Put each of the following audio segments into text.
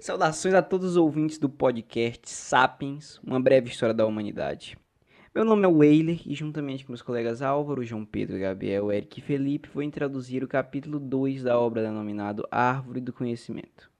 Saudações a todos os ouvintes do podcast Sapiens, uma breve história da humanidade. Meu nome é Weiler e juntamente com meus colegas Álvaro, João Pedro, Gabriel, Eric e Felipe vou introduzir o capítulo 2 da obra denominado Árvore do Conhecimento.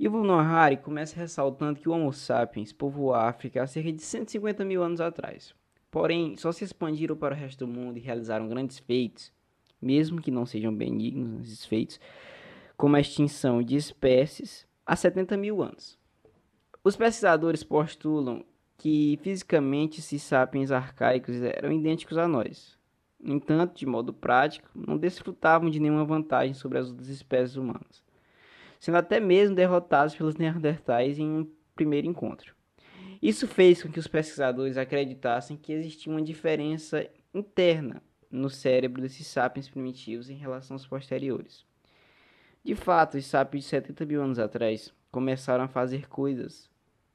Yuval Noah Harari começa ressaltando que o Homo sapiens povoou a África há cerca de 150 mil anos atrás. Porém, só se expandiram para o resto do mundo e realizaram grandes feitos, mesmo que não sejam benignos esses feitos, como a extinção de espécies há 70 mil anos. Os pesquisadores postulam que fisicamente esses sapiens arcaicos eram idênticos a nós. No entanto, de modo prático, não desfrutavam de nenhuma vantagem sobre as outras espécies humanas, sendo até mesmo derrotados pelos neandertais em um primeiro encontro. Isso fez com que os pesquisadores acreditassem que existia uma diferença interna no cérebro desses sapiens primitivos em relação aos posteriores. De fato, os sapiens de 70 mil anos atrás começaram a fazer coisas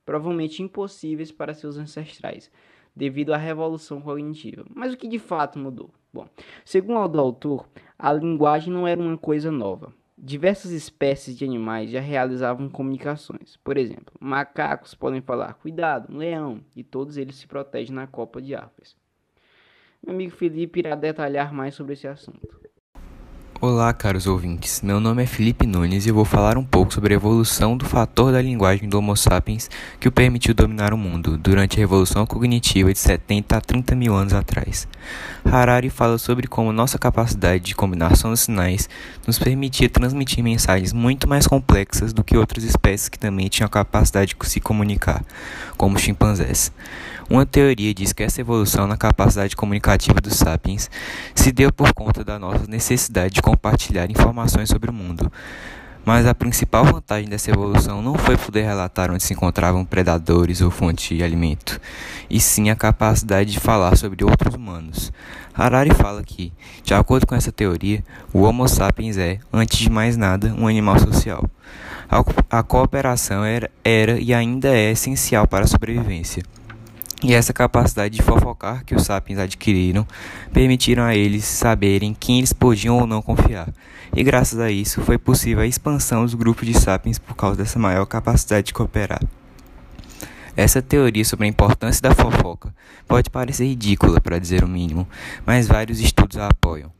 provavelmente impossíveis para seus ancestrais, devido à revolução cognitiva. Mas o que de fato mudou? Bom, segundo o autor, a linguagem não era uma coisa nova. Diversas espécies de animais já realizavam comunicações. Por exemplo, macacos podem falar cuidado, leão, e todos eles se protegem na copa de árvores. Meu amigo Felipe irá detalhar mais sobre esse assunto. Olá, caros ouvintes. Meu nome é Felipe Nunes e eu vou falar um pouco sobre a evolução do fator da linguagem do Homo sapiens que o permitiu dominar o mundo durante a revolução cognitiva de 70 a 30 mil anos atrás. Harari fala sobre como nossa capacidade de combinação de sinais nos permitia transmitir mensagens muito mais complexas do que outras espécies que também tinham a capacidade de se comunicar, como os chimpanzés. Uma teoria diz que essa evolução na capacidade comunicativa dos sapiens se deu por conta da nossa necessidade de compartilhar informações sobre o mundo. Mas a principal vantagem dessa evolução não foi poder relatar onde se encontravam predadores ou fonte de alimento, e sim a capacidade de falar sobre outros humanos. Harari fala que, de acordo com essa teoria, o Homo sapiens é, antes de mais nada, um animal social. A cooperação era, era e ainda é essencial para a sobrevivência. E essa capacidade de fofocar que os sapiens adquiriram permitiram a eles saberem quem eles podiam ou não confiar. E graças a isso foi possível a expansão dos grupos de sapiens por causa dessa maior capacidade de cooperar. Essa teoria sobre a importância da fofoca pode parecer ridícula, para dizer o mínimo, mas vários estudos a apoiam.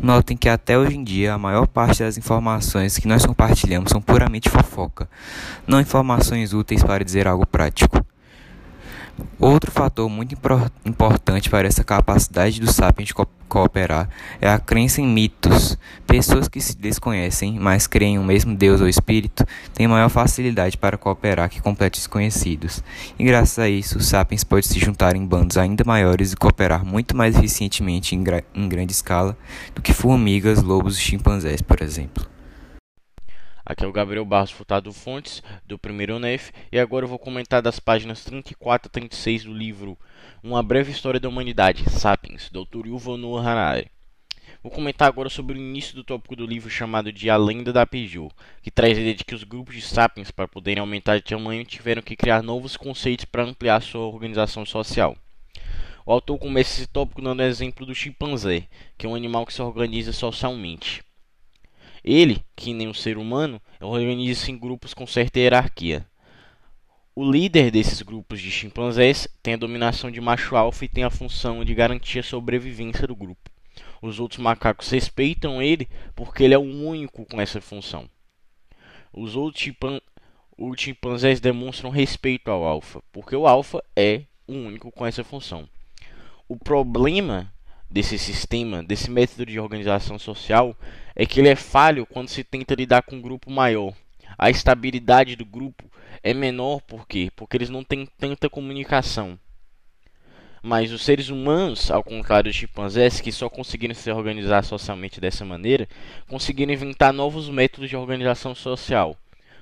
Notem que até hoje em dia a maior parte das informações que nós compartilhamos são puramente fofoca, não informações úteis para dizer algo prático. Outro fator muito importante para essa capacidade do sapiens de co cooperar é a crença em mitos. Pessoas que se desconhecem, mas creem em um mesmo Deus ou Espírito, têm maior facilidade para cooperar que completos desconhecidos. E graças a isso, os sapiens podem se juntar em bandos ainda maiores e cooperar muito mais eficientemente em, em grande escala do que formigas, lobos e chimpanzés, por exemplo. Aqui é o Gabriel Barros Furtado Fontes, do primeiro UNEF, e agora eu vou comentar das páginas 34 a 36 do livro Uma Breve História da Humanidade, Sapiens, Dr. Yuval Noah Harari. Vou comentar agora sobre o início do tópico do livro chamado de A Lenda da Peugeot, que traz a ideia de que os grupos de sapiens, para poderem aumentar de tamanho, tiveram que criar novos conceitos para ampliar sua organização social. O autor começa esse tópico dando o exemplo do chimpanzé, que é um animal que se organiza socialmente. Ele, que nem o ser humano, organiza-se em grupos com certa hierarquia. O líder desses grupos de chimpanzés tem a dominação de macho alfa e tem a função de garantir a sobrevivência do grupo. Os outros macacos respeitam ele porque ele é o único com essa função. Os outros chimpan os chimpanzés demonstram respeito ao alfa, porque o alfa é o único com essa função. O problema desse sistema, desse método de organização social, é que ele é falho quando se tenta lidar com um grupo maior. A estabilidade do grupo é menor por quê? Porque eles não têm tanta comunicação. Mas os seres humanos, ao contrário dos chimpanzés, que só conseguiram se organizar socialmente dessa maneira, conseguiram inventar novos métodos de organização social.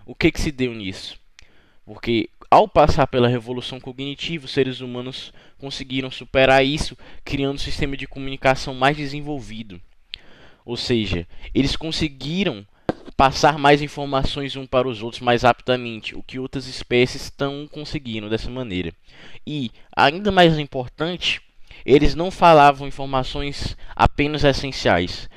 O que, que se deu nisso? Porque ao passar pela revolução cognitiva, os seres humanos conseguiram superar isso, criando um sistema de comunicação mais desenvolvido. Ou seja, eles conseguiram passar mais informações um para os outros mais rapidamente, o que outras espécies estão conseguindo dessa maneira. E, ainda mais importante, eles não falavam informações apenas essenciais.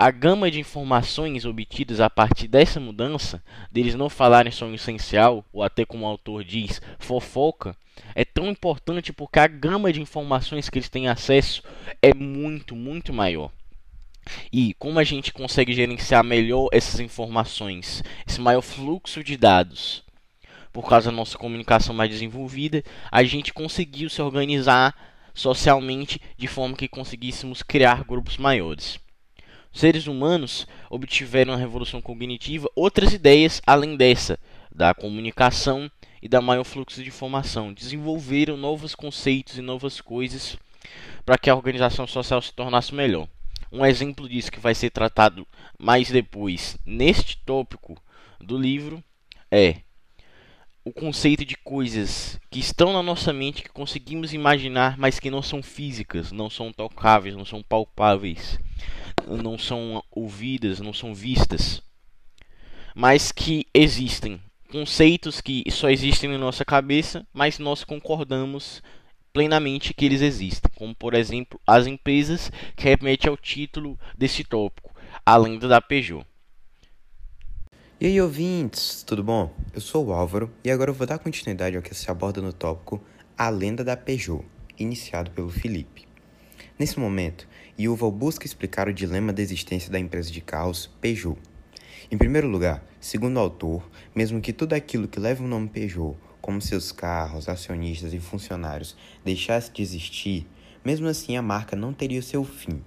a gama de informações obtidas a partir dessa mudança, deles não falarem só o essencial, ou até como o autor diz, fofoca, é tão importante porque a gama de informações que eles têm acesso é muito, muito maior. E como a gente consegue gerenciar melhor essas informações, esse maior fluxo de dados, por causa da nossa comunicação mais desenvolvida, a gente conseguiu se organizar socialmente de forma que conseguíssemos criar grupos maiores seres humanos obtiveram na revolução cognitiva outras ideias além dessa, da comunicação e da maior fluxo de informação. Desenvolveram novos conceitos e novas coisas para que a organização social se tornasse melhor. Um exemplo disso que vai ser tratado mais depois neste tópico do livro é o conceito de coisas que estão na nossa mente que conseguimos imaginar, mas que não são físicas, não são tocáveis, não são palpáveis não são ouvidas, não são vistas, mas que existem. Conceitos que só existem na nossa cabeça, mas nós concordamos plenamente que eles existem, como por exemplo as empresas que remete ao título desse tópico, a lenda da Peugeot. E aí, ouvintes, tudo bom? Eu sou o Álvaro e agora eu vou dar continuidade ao que se aborda no tópico A Lenda da Peugeot, iniciado pelo Felipe. Nesse momento, Yuval busca explicar o dilema da existência da empresa de carros Peugeot. Em primeiro lugar, segundo o autor, mesmo que tudo aquilo que leva o nome Peugeot, como seus carros, acionistas e funcionários, deixasse de existir, mesmo assim a marca não teria seu fim.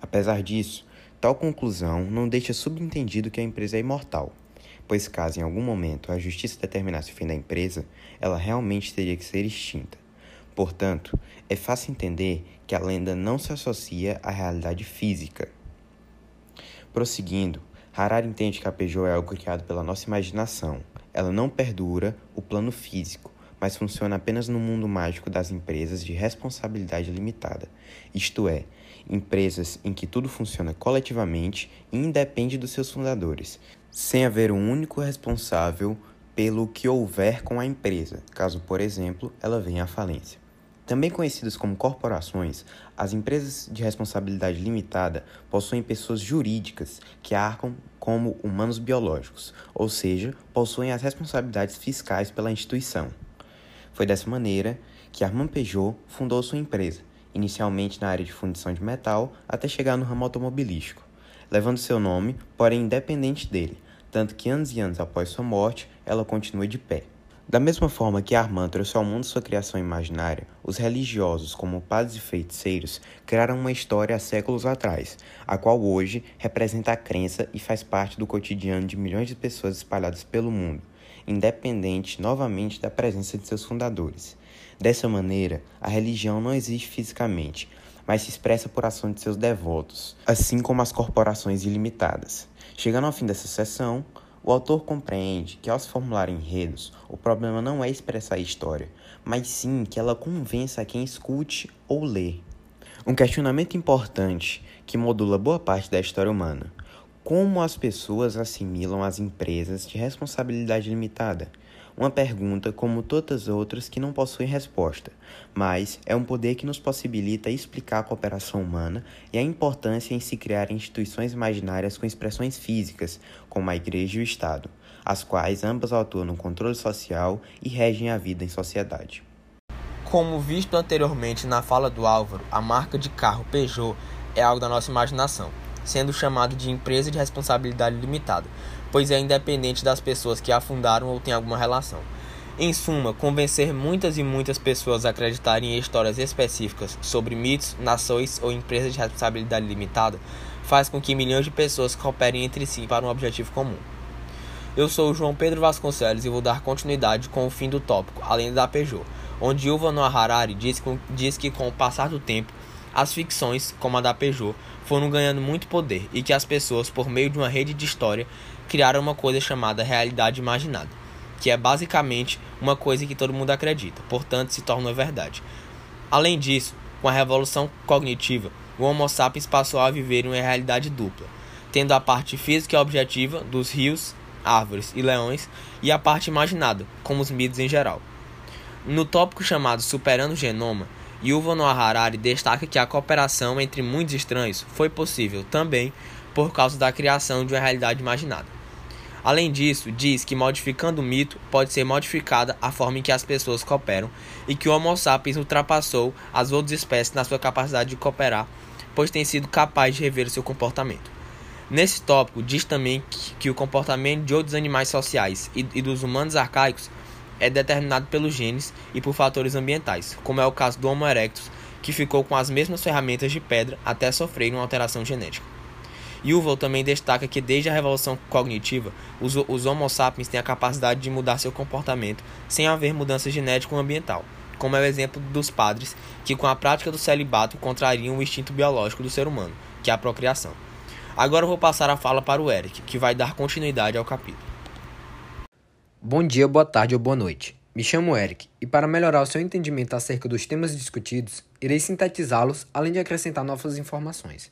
Apesar disso, tal conclusão não deixa subentendido que a empresa é imortal, pois caso em algum momento a justiça determinasse o fim da empresa, ela realmente teria que ser extinta. Portanto, é fácil entender que a lenda não se associa à realidade física. Prosseguindo, Harari entende que a Peugeot é algo criado pela nossa imaginação. Ela não perdura o plano físico, mas funciona apenas no mundo mágico das empresas de responsabilidade limitada, isto é, empresas em que tudo funciona coletivamente e independe dos seus fundadores, sem haver um único responsável pelo que houver com a empresa, caso, por exemplo, ela venha à falência. Também conhecidas como corporações, as empresas de responsabilidade limitada possuem pessoas jurídicas que arcam como humanos biológicos, ou seja, possuem as responsabilidades fiscais pela instituição. Foi dessa maneira que Armand Peugeot fundou sua empresa, inicialmente na área de fundição de metal, até chegar no ramo automobilístico, levando seu nome, porém independente dele, tanto que anos e anos após sua morte, ela continua de pé. Da mesma forma que Armand trouxe ao mundo sua criação imaginária, os religiosos, como padres e feiticeiros, criaram uma história há séculos atrás, a qual hoje representa a crença e faz parte do cotidiano de milhões de pessoas espalhadas pelo mundo, independente novamente da presença de seus fundadores. Dessa maneira, a religião não existe fisicamente, mas se expressa por ação de seus devotos, assim como as corporações ilimitadas. Chegando ao fim dessa sessão, o autor compreende que, ao se formular enredos, o problema não é expressar a história, mas sim que ela convença quem escute ou lê. Um questionamento importante que modula boa parte da história humana: como as pessoas assimilam as empresas de responsabilidade limitada? Uma pergunta, como todas as outras, que não possuem resposta, mas é um poder que nos possibilita explicar a cooperação humana e a importância em se criar instituições imaginárias com expressões físicas, como a Igreja e o Estado, as quais ambas atuam no controle social e regem a vida em sociedade. Como visto anteriormente na fala do Álvaro, a marca de carro Peugeot é algo da nossa imaginação, sendo chamado de empresa de responsabilidade limitada, pois é independente das pessoas que a fundaram ou têm alguma relação. Em suma, convencer muitas e muitas pessoas a acreditarem em histórias específicas sobre mitos, nações ou empresas de responsabilidade limitada faz com que milhões de pessoas cooperem entre si para um objetivo comum. Eu sou o João Pedro Vasconcelos e vou dar continuidade com o fim do tópico, além da Peugeot, onde Yuval Noah Harari diz, diz que com o passar do tempo, as ficções, como a da Peugeot, foram ganhando muito poder e que as pessoas, por meio de uma rede de história, criaram uma coisa chamada realidade imaginada, que é basicamente uma coisa que todo mundo acredita, portanto se torna verdade. Além disso, com a revolução cognitiva, o Homo sapiens passou a viver em uma realidade dupla, tendo a parte física e objetiva dos rios, árvores e leões e a parte imaginada, como os mitos em geral. No tópico chamado Superando o Genoma, Yuval Noah Harari destaca que a cooperação entre muitos estranhos foi possível também por causa da criação de uma realidade imaginada. Além disso, diz que modificando o mito pode ser modificada a forma em que as pessoas cooperam e que o Homo sapiens ultrapassou as outras espécies na sua capacidade de cooperar, pois tem sido capaz de rever o seu comportamento. Nesse tópico, diz também que, que o comportamento de outros animais sociais e, e dos humanos arcaicos é determinado pelos genes e por fatores ambientais, como é o caso do Homo erectus, que ficou com as mesmas ferramentas de pedra até sofrer uma alteração genética. Yuval também destaca que desde a revolução cognitiva, os, os Homo sapiens têm a capacidade de mudar seu comportamento sem haver mudança genética ou ambiental, como é o exemplo dos padres que com a prática do celibato contrariam o instinto biológico do ser humano, que é a procriação. Agora eu vou passar a fala para o Eric, que vai dar continuidade ao capítulo. Bom dia, boa tarde ou boa noite. Me chamo Eric e, para melhorar o seu entendimento acerca dos temas discutidos, irei sintetizá-los além de acrescentar novas informações.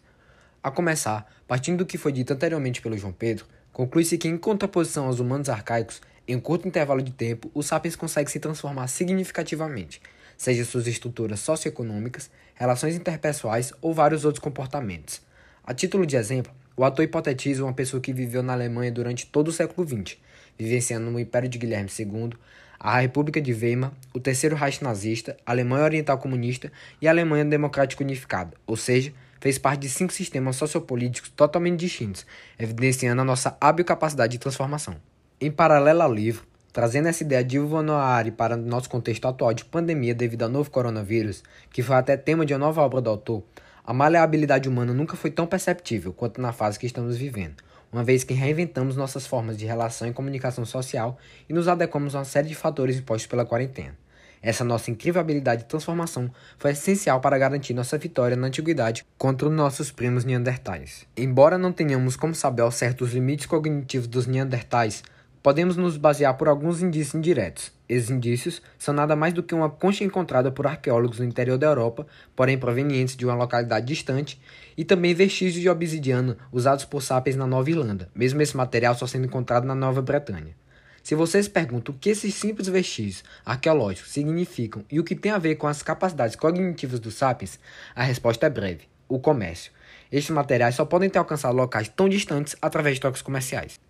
A começar, partindo do que foi dito anteriormente pelo João Pedro, conclui-se que, em contraposição aos humanos arcaicos, em um curto intervalo de tempo, os sapiens conseguem se transformar significativamente, seja suas estruturas socioeconômicas, relações interpessoais ou vários outros comportamentos. A título de exemplo, o ator hipotetiza uma pessoa que viveu na Alemanha durante todo o século XX, vivenciando no Império de Guilherme II, a República de Weimar, o Terceiro Reich nazista, a Alemanha Oriental Comunista e a Alemanha Democrática Unificada, ou seja, fez parte de cinco sistemas sociopolíticos totalmente distintos, evidenciando a nossa hábil capacidade de transformação. Em paralelo ao livro, trazendo essa ideia de Noah para nosso contexto atual de pandemia devido ao novo coronavírus, que foi até tema de uma nova obra do autor, a maleabilidade humana nunca foi tão perceptível quanto na fase que estamos vivendo uma vez que reinventamos nossas formas de relação e comunicação social e nos adequamos a uma série de fatores impostos pela quarentena. Essa nossa incrível habilidade de transformação foi essencial para garantir nossa vitória na antiguidade contra os nossos primos neandertais. Embora não tenhamos como saber ao certo os limites cognitivos dos neandertais, podemos nos basear por alguns indícios indiretos. Esses indícios são nada mais do que uma concha encontrada por arqueólogos no interior da Europa, porém provenientes de uma localidade distante, e também vestígios de obsidiana usados por sapiens na Nova Irlanda, mesmo esse material só sendo encontrado na Nova Bretanha. Se vocês perguntam o que esses simples vestígios arqueológicos significam e o que tem a ver com as capacidades cognitivas dos sapiens, a resposta é breve: o comércio. Estes materiais só podem ter alcançado locais tão distantes através de trocas comerciais.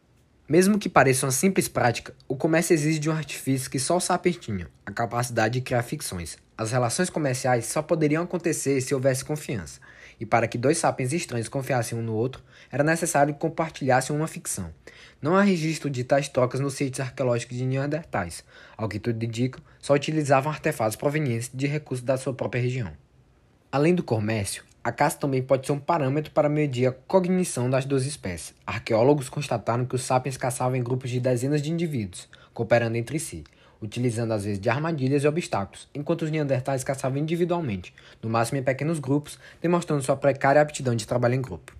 Mesmo que pareça uma simples prática, o comércio exige de um artifício que só o sapiens tinha, a capacidade de criar ficções. As relações comerciais só poderiam acontecer se houvesse confiança, e para que dois sapiens estranhos confiassem um no outro, era necessário que compartilhassem uma ficção. Não há registro de tais trocas nos sítios arqueológicos de Neandertais, ao que tudo indica, só utilizavam artefatos provenientes de recursos da sua própria região. Além do comércio, a caça também pode ser um parâmetro para medir a cognição das duas espécies. Arqueólogos constataram que os sapiens caçavam em grupos de dezenas de indivíduos, cooperando entre si, utilizando às vezes de armadilhas e obstáculos, enquanto os neandertais caçavam individualmente, no máximo em pequenos grupos, demonstrando sua precária aptidão de trabalho em grupo.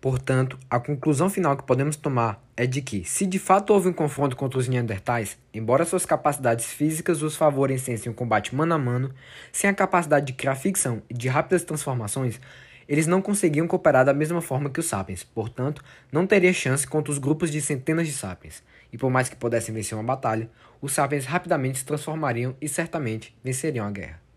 Portanto, a conclusão final que podemos tomar é de que, se de fato houve um confronto contra os Neandertais, embora suas capacidades físicas os favorecessem o combate mano a mano, sem a capacidade de criar ficção e de rápidas transformações, eles não conseguiam cooperar da mesma forma que os Sapiens, portanto, não teria chance contra os grupos de centenas de Sapiens. E por mais que pudessem vencer uma batalha, os Sapiens rapidamente se transformariam e certamente venceriam a guerra.